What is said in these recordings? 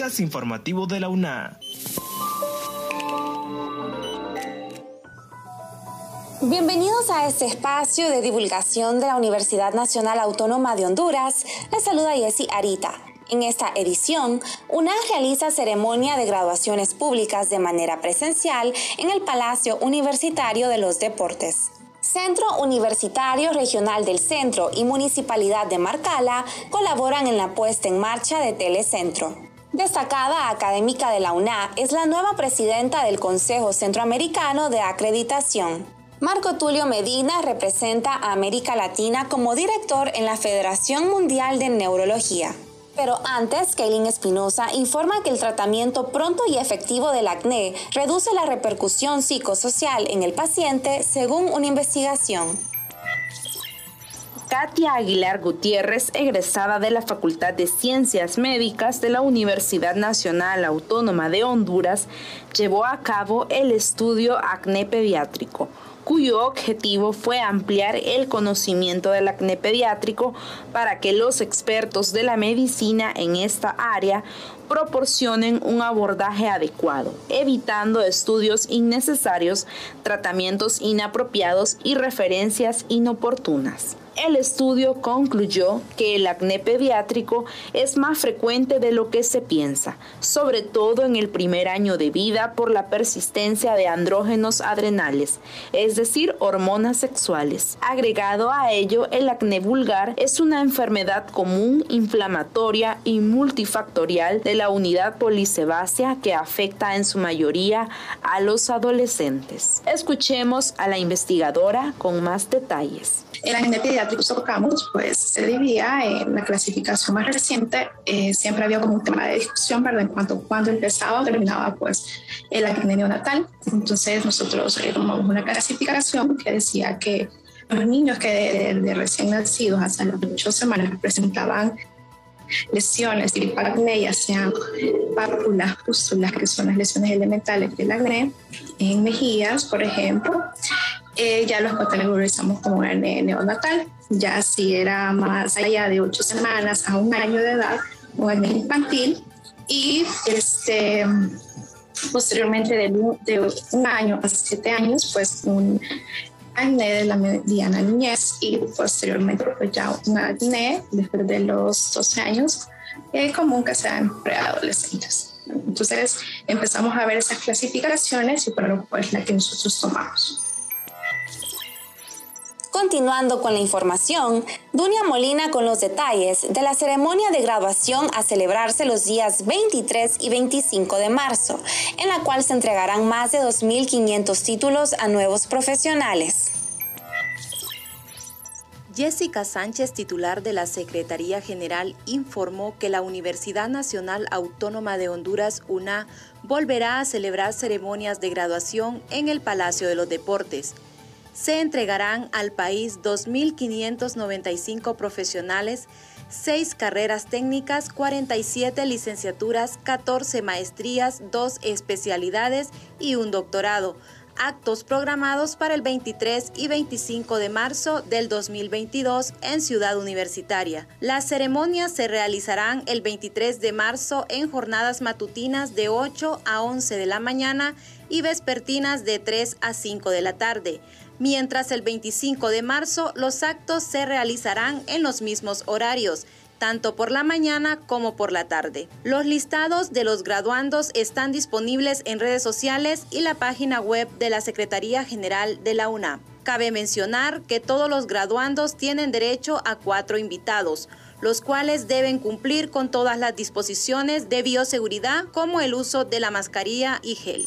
podcast informativo de la UNA. Bienvenidos a este espacio de divulgación de la Universidad Nacional Autónoma de Honduras. Les saluda Jessy Arita. En esta edición, UNA realiza ceremonia de graduaciones públicas de manera presencial en el Palacio Universitario de los Deportes. Centro Universitario Regional del Centro y Municipalidad de Marcala colaboran en la puesta en marcha de Telecentro. Destacada académica de la UNA es la nueva presidenta del Consejo Centroamericano de Acreditación. Marco Tulio Medina representa a América Latina como director en la Federación Mundial de Neurología. Pero antes, Kaylin Espinosa informa que el tratamiento pronto y efectivo del acné reduce la repercusión psicosocial en el paciente según una investigación. Katia Aguilar Gutiérrez, egresada de la Facultad de Ciencias Médicas de la Universidad Nacional Autónoma de Honduras, llevó a cabo el estudio acné pediátrico cuyo objetivo fue ampliar el conocimiento del acné pediátrico para que los expertos de la medicina en esta área proporcionen un abordaje adecuado, evitando estudios innecesarios, tratamientos inapropiados y referencias inoportunas. El estudio concluyó que el acné pediátrico es más frecuente de lo que se piensa, sobre todo en el primer año de vida por la persistencia de andrógenos adrenales, es decir, hormonas sexuales. Agregado a ello, el acné vulgar es una enfermedad común, inflamatoria y multifactorial de la unidad polisebácea que afecta en su mayoría a los adolescentes. Escuchemos a la investigadora con más detalles. Pediátrico tocamos, pues se dividía en la clasificación más reciente, eh, siempre había como un tema de discusión, ¿verdad? En cuanto a cuándo empezaba o terminaba, pues, el acné neonatal. Entonces nosotros eh, tomamos una clasificación que decía que los niños que de, recién nacidos hasta las ocho semanas presentaban lesiones tipo acné, ya sean pápulas, pústulas, que son las lesiones elementales del acné, en mejillas, por ejemplo, eh, ya los categorizamos como un neonatal. Ya si era más allá de ocho semanas a un año de edad, un acné infantil. Y este, posteriormente de, de un año a siete años, pues un acné de la mediana niñez y posteriormente pues ya un acné después de los 12 años, es común que sean preadolescentes. Entonces empezamos a ver esas clasificaciones y por pues la que nosotros tomamos. Continuando con la información, Dunia Molina con los detalles de la ceremonia de graduación a celebrarse los días 23 y 25 de marzo, en la cual se entregarán más de 2.500 títulos a nuevos profesionales. Jessica Sánchez, titular de la Secretaría General, informó que la Universidad Nacional Autónoma de Honduras, UNA, volverá a celebrar ceremonias de graduación en el Palacio de los Deportes se entregarán al país 2.595 profesionales, 6 carreras técnicas, 47 licenciaturas, 14 maestrías, 2 especialidades y un doctorado. Actos programados para el 23 y 25 de marzo del 2022 en Ciudad Universitaria. Las ceremonias se realizarán el 23 de marzo en jornadas matutinas de 8 a 11 de la mañana y vespertinas de 3 a 5 de la tarde mientras el 25 de marzo los actos se realizarán en los mismos horarios, tanto por la mañana como por la tarde. Los listados de los graduandos están disponibles en redes sociales y la página web de la Secretaría General de la UNAM. Cabe mencionar que todos los graduandos tienen derecho a cuatro invitados, los cuales deben cumplir con todas las disposiciones de bioseguridad como el uso de la mascarilla y gel.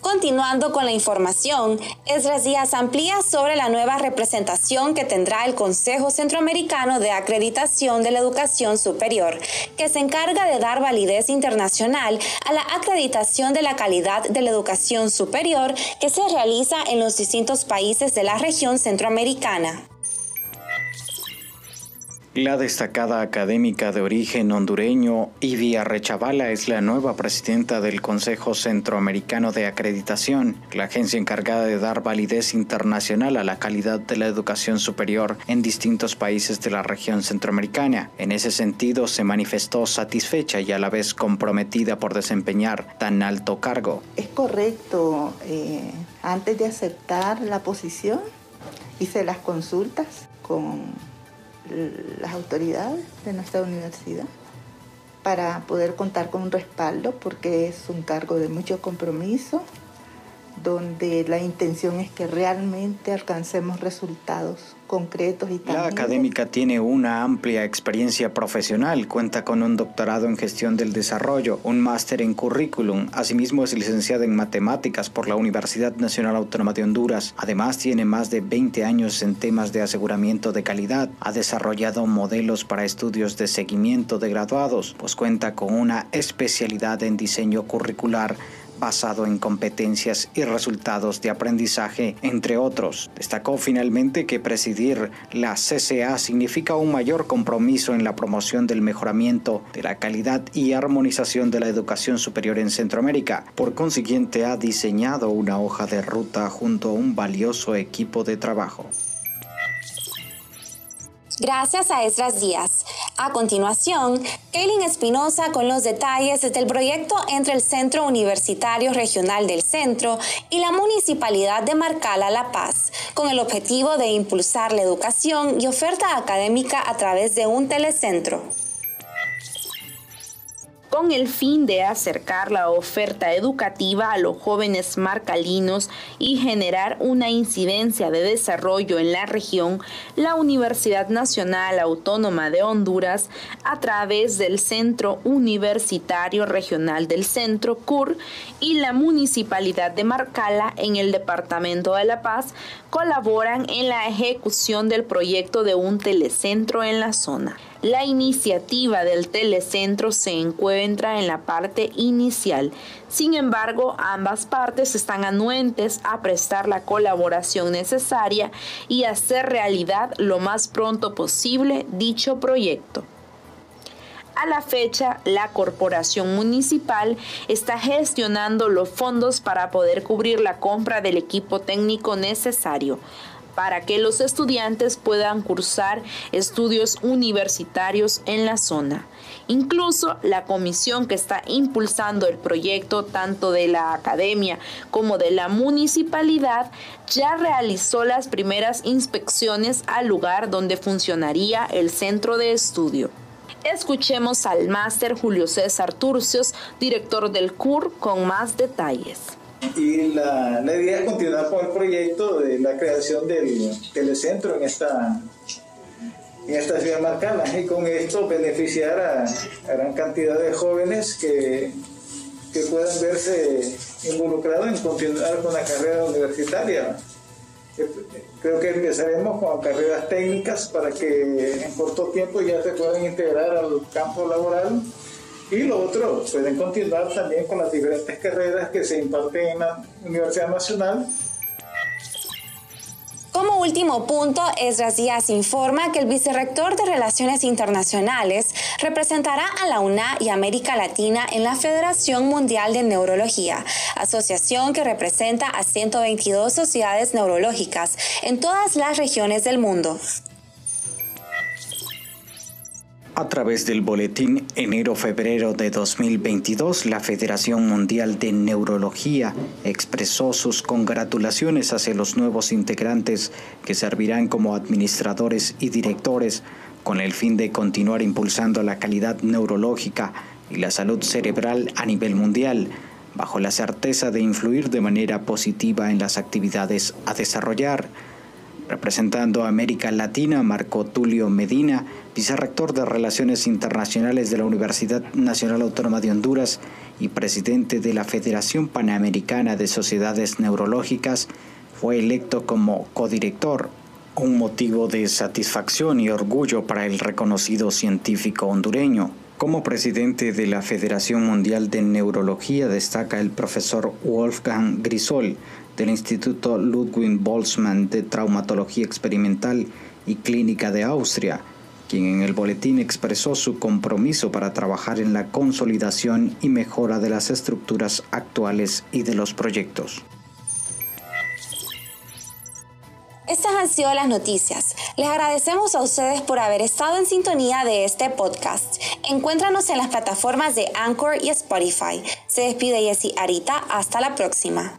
Continuando con la información, Esdras Díaz amplía sobre la nueva representación que tendrá el Consejo Centroamericano de Acreditación de la Educación Superior, que se encarga de dar validez internacional a la acreditación de la calidad de la educación superior que se realiza en los distintos países de la región centroamericana. La destacada académica de origen hondureño Ivia Rechavala es la nueva presidenta del Consejo Centroamericano de Acreditación, la agencia encargada de dar validez internacional a la calidad de la educación superior en distintos países de la región centroamericana. En ese sentido, se manifestó satisfecha y a la vez comprometida por desempeñar tan alto cargo. Es correcto, eh, antes de aceptar la posición, hice las consultas con las autoridades de nuestra universidad para poder contar con un respaldo porque es un cargo de mucho compromiso donde la intención es que realmente alcancemos resultados concretos y La académica tiene una amplia experiencia profesional, cuenta con un doctorado en gestión del desarrollo, un máster en currículum, asimismo es licenciada en matemáticas por la Universidad Nacional Autónoma de Honduras. Además tiene más de 20 años en temas de aseguramiento de calidad, ha desarrollado modelos para estudios de seguimiento de graduados, pues cuenta con una especialidad en diseño curricular basado en competencias y resultados de aprendizaje, entre otros. Destacó finalmente que presidir la CCA significa un mayor compromiso en la promoción del mejoramiento de la calidad y armonización de la educación superior en Centroamérica. Por consiguiente, ha diseñado una hoja de ruta junto a un valioso equipo de trabajo. Gracias a Esdras Díaz. A continuación, Kaylin Espinosa con los detalles del proyecto entre el Centro Universitario Regional del Centro y la Municipalidad de Marcala La Paz, con el objetivo de impulsar la educación y oferta académica a través de un telecentro con el fin de acercar la oferta educativa a los jóvenes marcalinos y generar una incidencia de desarrollo en la región, la Universidad Nacional Autónoma de Honduras, a través del Centro Universitario Regional del Centro, CUR, y la Municipalidad de Marcala en el Departamento de La Paz, colaboran en la ejecución del proyecto de un telecentro en la zona. La iniciativa del telecentro se encuentra en la parte inicial. Sin embargo, ambas partes están anuentes a prestar la colaboración necesaria y hacer realidad lo más pronto posible dicho proyecto. A la fecha, la corporación municipal está gestionando los fondos para poder cubrir la compra del equipo técnico necesario para que los estudiantes puedan cursar estudios universitarios en la zona. Incluso la comisión que está impulsando el proyecto, tanto de la academia como de la municipalidad, ya realizó las primeras inspecciones al lugar donde funcionaría el centro de estudio. Escuchemos al máster Julio César Turcios, director del CUR, con más detalles. Y la, idea es continuar con el proyecto de la creación del telecentro en esta, en esta ciudad marcana y con esto beneficiar a, gran cantidad de jóvenes que, que puedan verse involucrados en continuar con la carrera universitaria. Creo que empezaremos con carreras técnicas para que en corto tiempo ya se puedan integrar al campo laboral y lo otro, pueden continuar también con las diferentes carreras que se imparten en la Universidad Nacional como último punto, Esdras Díaz informa que el vicerrector de Relaciones Internacionales representará a la UNA y América Latina en la Federación Mundial de Neurología, asociación que representa a 122 sociedades neurológicas en todas las regiones del mundo. A través del boletín enero-febrero de 2022, la Federación Mundial de Neurología expresó sus congratulaciones hacia los nuevos integrantes que servirán como administradores y directores con el fin de continuar impulsando la calidad neurológica y la salud cerebral a nivel mundial, bajo la certeza de influir de manera positiva en las actividades a desarrollar. Representando a América Latina, Marco Tulio Medina, vicerrector de Relaciones Internacionales de la Universidad Nacional Autónoma de Honduras y presidente de la Federación Panamericana de Sociedades Neurológicas, fue electo como codirector, un motivo de satisfacción y orgullo para el reconocido científico hondureño. Como presidente de la Federación Mundial de Neurología destaca el profesor Wolfgang Grisol, del Instituto Ludwig Boltzmann de Traumatología Experimental y Clínica de Austria, quien en el boletín expresó su compromiso para trabajar en la consolidación y mejora de las estructuras actuales y de los proyectos. Estas han sido las noticias. Les agradecemos a ustedes por haber estado en sintonía de este podcast. Encuéntranos en las plataformas de Anchor y Spotify. Se despide Jessy Arita. Hasta la próxima.